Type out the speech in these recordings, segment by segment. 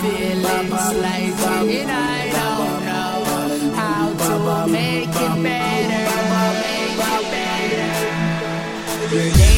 feelings slightly, and I don't know how to make it better. Make it better.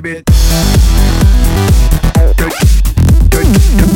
dirty bit. Dirty, dirty, dirty.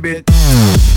Bit.